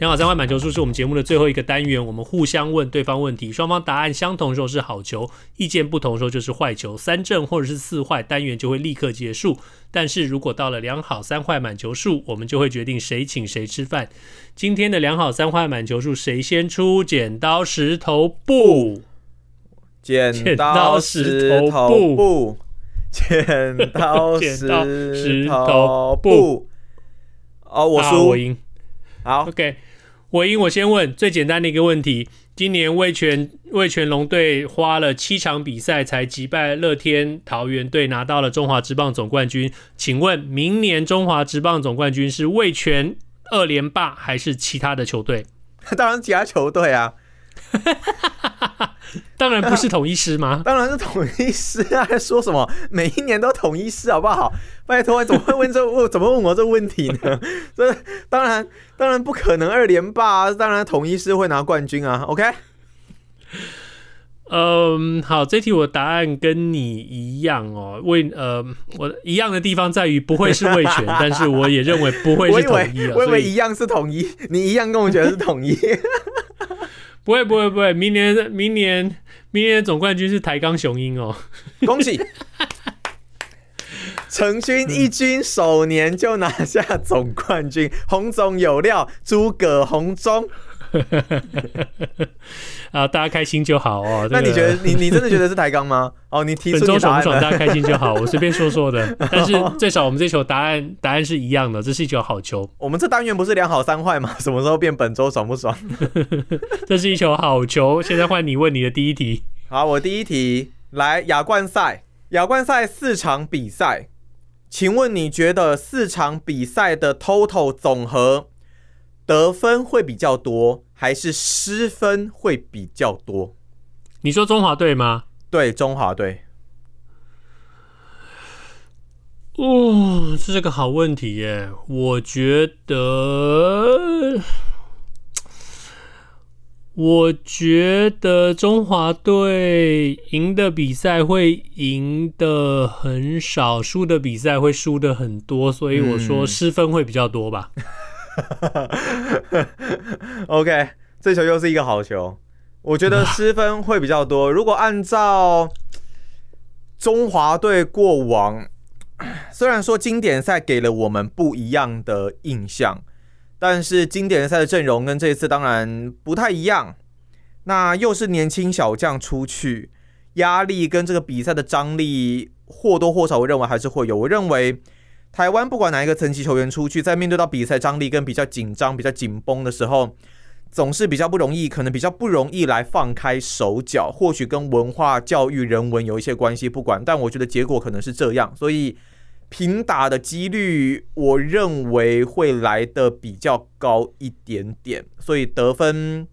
两好三坏满球数是我们节目的最后一个单元，我们互相问对方问题，双方答案相同的时候是好球，意见不同的时候就是坏球，三正或者是四坏，单元就会立刻结束。但是如果到了两好三坏满球数，我们就会决定谁请谁吃饭。今天的两好三坏满球数，谁先出？剪刀石头布，剪刀石头布，剪刀 石头布。哦，我输，我赢。好，OK。我因，我先问最简单的一个问题：今年魏全魏全龙队花了七场比赛才击败乐天桃园队，拿到了中华职棒总冠军。请问明年中华职棒总冠军是魏全二连霸还是其他的球队？当然其他球队啊。当然不是统一师吗？当然是统一师啊！还说什么每一年都统一师好不好？拜托，怎么会问这问？怎么问我这问题呢？这当然当然不可能二连霸啊，当然统一师会拿冠军啊。OK，嗯，好，这题我答案跟你一样哦。魏呃，我一样的地方在于不会是魏权，但是我也认为不会是统一。我以为一样是统一，你一样跟我觉得是统一。不会不会不会，明年明年明年总冠军是台钢雄鹰哦，恭喜！成军一军首年就拿下总冠军，洪总有料，诸葛红中。啊，大家开心就好哦。那你觉得，你你真的觉得是抬杠吗？哦，你提出你本周爽不爽？大家开心就好，我随便说说的。但是最少我们这球答案答案是一样的，这是一球好球。我们这单元不是两好三坏吗？什么时候变本周爽不爽？这是一球好球。现在换你问你的第一题。好，我第一题来亚冠赛，亚冠赛四场比赛，请问你觉得四场比赛的 total 总和？得分会比较多，还是失分会比较多？你说中华队吗？对，中华队。哦，这是个好问题耶。我觉得，我觉得中华队赢的比赛会赢的很少，输的比赛会输的很多，所以我说失分会比较多吧。嗯 OK，这球又是一个好球。我觉得失分会比较多。如果按照中华队过往，虽然说经典赛给了我们不一样的印象，但是经典赛的阵容跟这一次当然不太一样。那又是年轻小将出去，压力跟这个比赛的张力或多或少，我认为还是会有。我认为。台湾不管哪一个层级球员出去，在面对到比赛张力跟比较紧张、比较紧绷的时候，总是比较不容易，可能比较不容易来放开手脚。或许跟文化、教育、人文有一些关系，不管。但我觉得结果可能是这样，所以平打的几率，我认为会来的比较高一点点，所以得分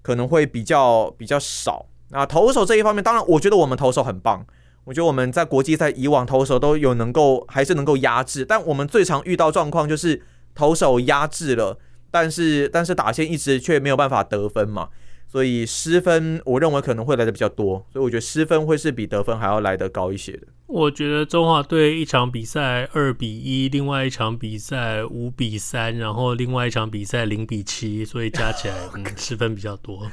可能会比较比较少。那投手这一方面，当然我觉得我们投手很棒。我觉得我们在国际赛以往投手都有能够还是能够压制，但我们最常遇到状况就是投手压制了，但是但是打线一直却没有办法得分嘛，所以失分我认为可能会来的比较多，所以我觉得失分会是比得分还要来的高一些的。我觉得中华队一场比赛二比一，另外一场比赛五比三，然后另外一场比赛零比七，所以加起来嗯 失分比较多。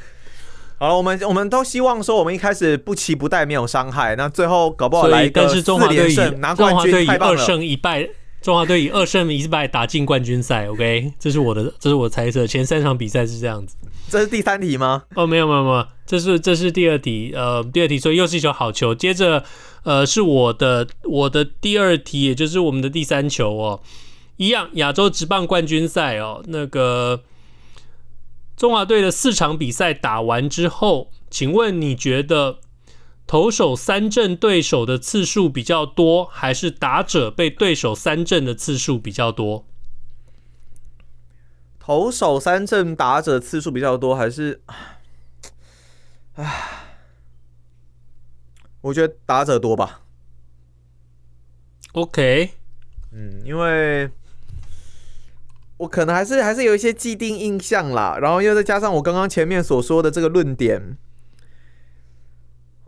好了，我们我们都希望说，我们一开始不期不待，没有伤害。那最后搞不好来一个四连胜拿冠军，太棒了！二胜一败，中华队以二胜一败打进冠军赛。OK，这是我的，这是我猜测。前三场比赛是这样子。这是第三题吗？哦，没有没有没有，这是这是第二题。呃，第二题，所以又是一球好球。接着，呃，是我的我的第二题，也就是我们的第三球哦，一样亚洲职棒冠军赛哦，那个。中华队的四场比赛打完之后，请问你觉得投手三振对手的次数比较多，还是打者被对手三振的次数比较多？投手三振打者次数比较多，还是？唉，我觉得打者多吧。OK，嗯，因为我可能还是还是有一些既定印象啦，然后又再加上我刚刚前面所说的这个论点，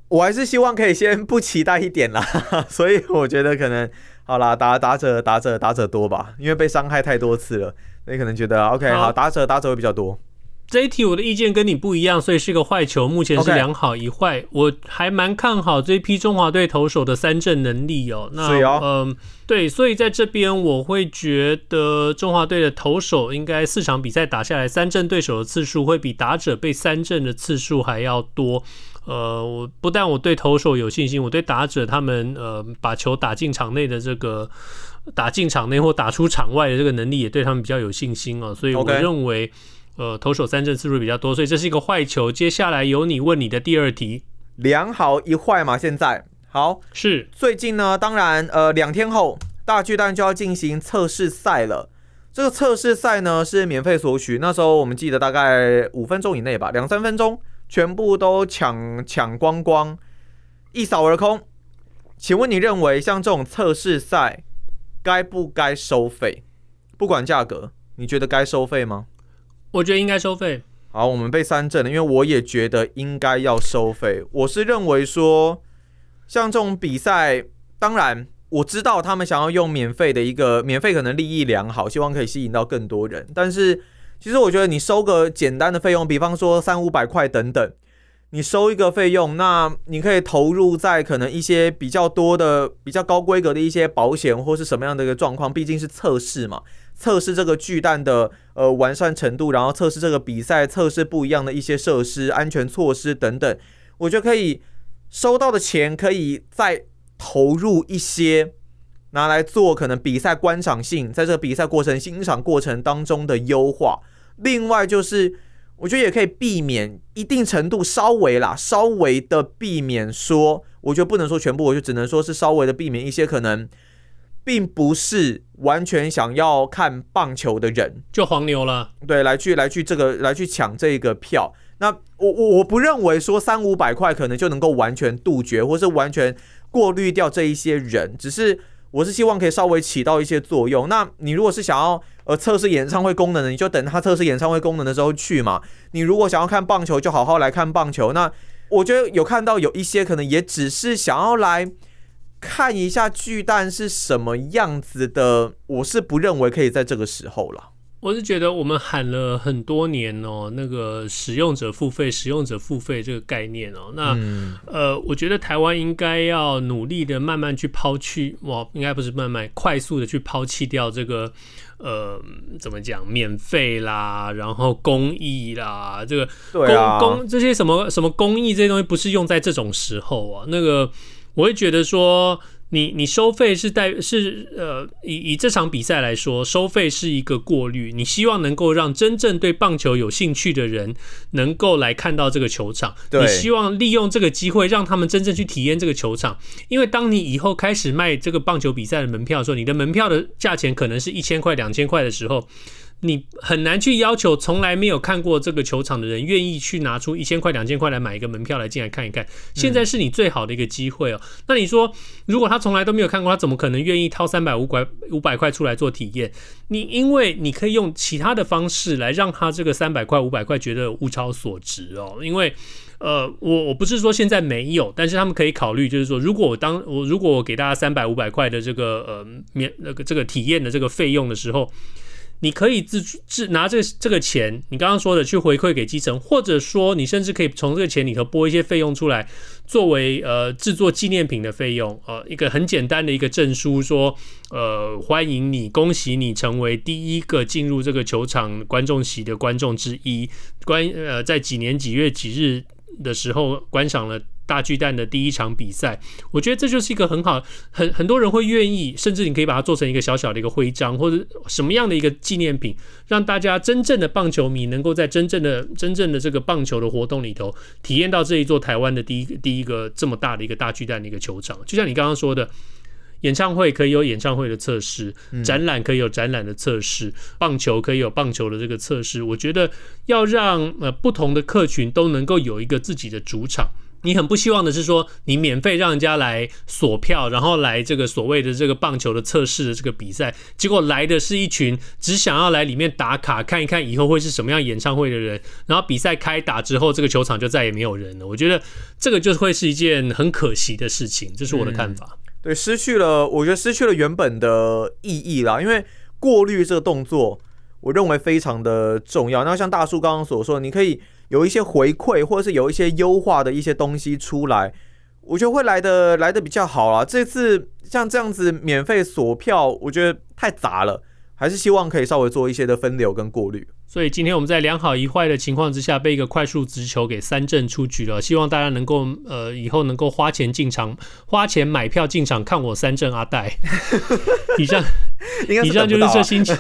我还是希望可以先不期待一点啦，所以我觉得可能好啦，打打者打者打者多吧，因为被伤害太多次了，所以可能觉得 OK 好，好打者打者会比较多。这一题我的意见跟你不一样，所以是个坏球。目前是两好一坏.我还蛮看好这一批中华队投手的三振能力哦。那嗯、哦呃，对，所以在这边我会觉得中华队的投手应该四场比赛打下来，三振对手的次数会比打者被三振的次数还要多。呃，我不但我对投手有信心，我对打者他们呃把球打进场内的这个打进场内或打出场外的这个能力也对他们比较有信心哦。所以我认为。Okay. 呃，投手三振次数比较多，所以这是一个坏球。接下来由你问你的第二题，两好一坏嘛？现在好是最近呢，当然呃，两天后大巨蛋就要进行测试赛了。这个测试赛呢是免费索取，那时候我们记得大概五分钟以内吧，两三分钟全部都抢抢光光，一扫而空。请问你认为像这种测试赛该不该收费？不管价格，你觉得该收费吗？我觉得应该收费。好，我们被三振了，因为我也觉得应该要收费。我是认为说，像这种比赛，当然我知道他们想要用免费的一个免费，可能利益良好，希望可以吸引到更多人。但是，其实我觉得你收个简单的费用，比方说三五百块等等，你收一个费用，那你可以投入在可能一些比较多的、比较高规格的一些保险或是什么样的一个状况，毕竟是测试嘛。测试这个巨蛋的呃完善程度，然后测试这个比赛，测试不一样的一些设施、安全措施等等，我觉得可以收到的钱可以再投入一些，拿来做可能比赛观赏性，在这个比赛过程欣赏过程当中的优化。另外就是，我觉得也可以避免一定程度稍微啦，稍微的避免说，我觉得不能说全部，我就只能说是稍微的避免一些可能。并不是完全想要看棒球的人就黄牛了，对，来去来去这个来去抢这个票。那我我我不认为说三五百块可能就能够完全杜绝，或是完全过滤掉这一些人。只是我是希望可以稍微起到一些作用。那你如果是想要呃测试演唱会功能的，你就等他测试演唱会功能的时候去嘛。你如果想要看棒球，就好好来看棒球。那我觉得有看到有一些可能也只是想要来。看一下巨蛋是什么样子的，我是不认为可以在这个时候了。我是觉得我们喊了很多年哦，那个使用者付费、使用者付费这个概念哦，那、嗯、呃，我觉得台湾应该要努力的慢慢去抛弃，哇，应该不是慢慢，快速的去抛弃掉这个呃，怎么讲，免费啦，然后公益啦，这个公、啊、公这些什么什么公益这些东西，不是用在这种时候啊，那个。我会觉得说你，你你收费是带是呃，以以这场比赛来说，收费是一个过滤。你希望能够让真正对棒球有兴趣的人能够来看到这个球场，你希望利用这个机会让他们真正去体验这个球场。因为当你以后开始卖这个棒球比赛的门票的时候，你的门票的价钱可能是一千块、两千块的时候。你很难去要求从来没有看过这个球场的人愿意去拿出一千块、两千块来买一个门票来进来看一看。现在是你最好的一个机会哦。那你说，如果他从来都没有看过，他怎么可能愿意掏三百、五百、五百块出来做体验？你因为你可以用其他的方式来让他这个三百块、五百块觉得物超所值哦。因为呃，我我不是说现在没有，但是他们可以考虑，就是说，如果我当我如果我给大家三百、五百块的这个呃免那个这个体验的这个费用的时候。你可以自自拿这这个钱，你刚刚说的去回馈给基层，或者说你甚至可以从这个钱里头拨一些费用出来，作为呃制作纪念品的费用，呃一个很简单的一个证书，说呃欢迎你，恭喜你成为第一个进入这个球场观众席的观众之一，观呃在几年几月几日的时候观赏了。大巨蛋的第一场比赛，我觉得这就是一个很好，很很多人会愿意，甚至你可以把它做成一个小小的一个徽章，或者什么样的一个纪念品，让大家真正的棒球迷能够在真正的真正的这个棒球的活动里头，体验到这一座台湾的第一第一个这么大的一个大巨蛋的一个球场。就像你刚刚说的，演唱会可以有演唱会的测试，展览可以有展览的测试，棒球可以有棒球的这个测试。我觉得要让呃不同的客群都能够有一个自己的主场。你很不希望的是说，你免费让人家来锁票，然后来这个所谓的这个棒球的测试的这个比赛，结果来的是一群只想要来里面打卡看一看以后会是什么样演唱会的人，然后比赛开打之后，这个球场就再也没有人了。我觉得这个就会是一件很可惜的事情，这是我的看法。嗯、对，失去了，我觉得失去了原本的意义啦，因为过滤这个动作，我认为非常的重要。那像大叔刚刚所说，你可以。有一些回馈，或者是有一些优化的一些东西出来，我觉得会来的来的比较好啦。这次像这样子免费锁票，我觉得太杂了，还是希望可以稍微做一些的分流跟过滤。所以今天我们在两好一坏的情况之下，被一个快速直球给三振出局了。希望大家能够呃以后能够花钱进场，花钱买票进场看我三振阿戴。以上以上就是这星期，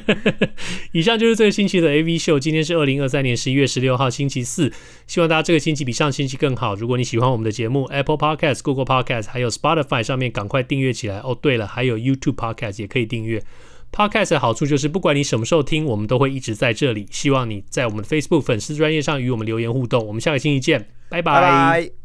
以上就是这个星期的 AV 秀。今天是二零二三年十一月十六号星期四，希望大家这个星期比上星期更好。如果你喜欢我们的节目，Apple Podcast、Google Podcast 还有 Spotify 上面赶快订阅起来哦。对了，还有 YouTube Podcast 也可以订阅。Podcast 的好处就是，不管你什么时候听，我们都会一直在这里。希望你在我们的 Facebook 粉丝专业上与我们留言互动。我们下个星期见，拜拜。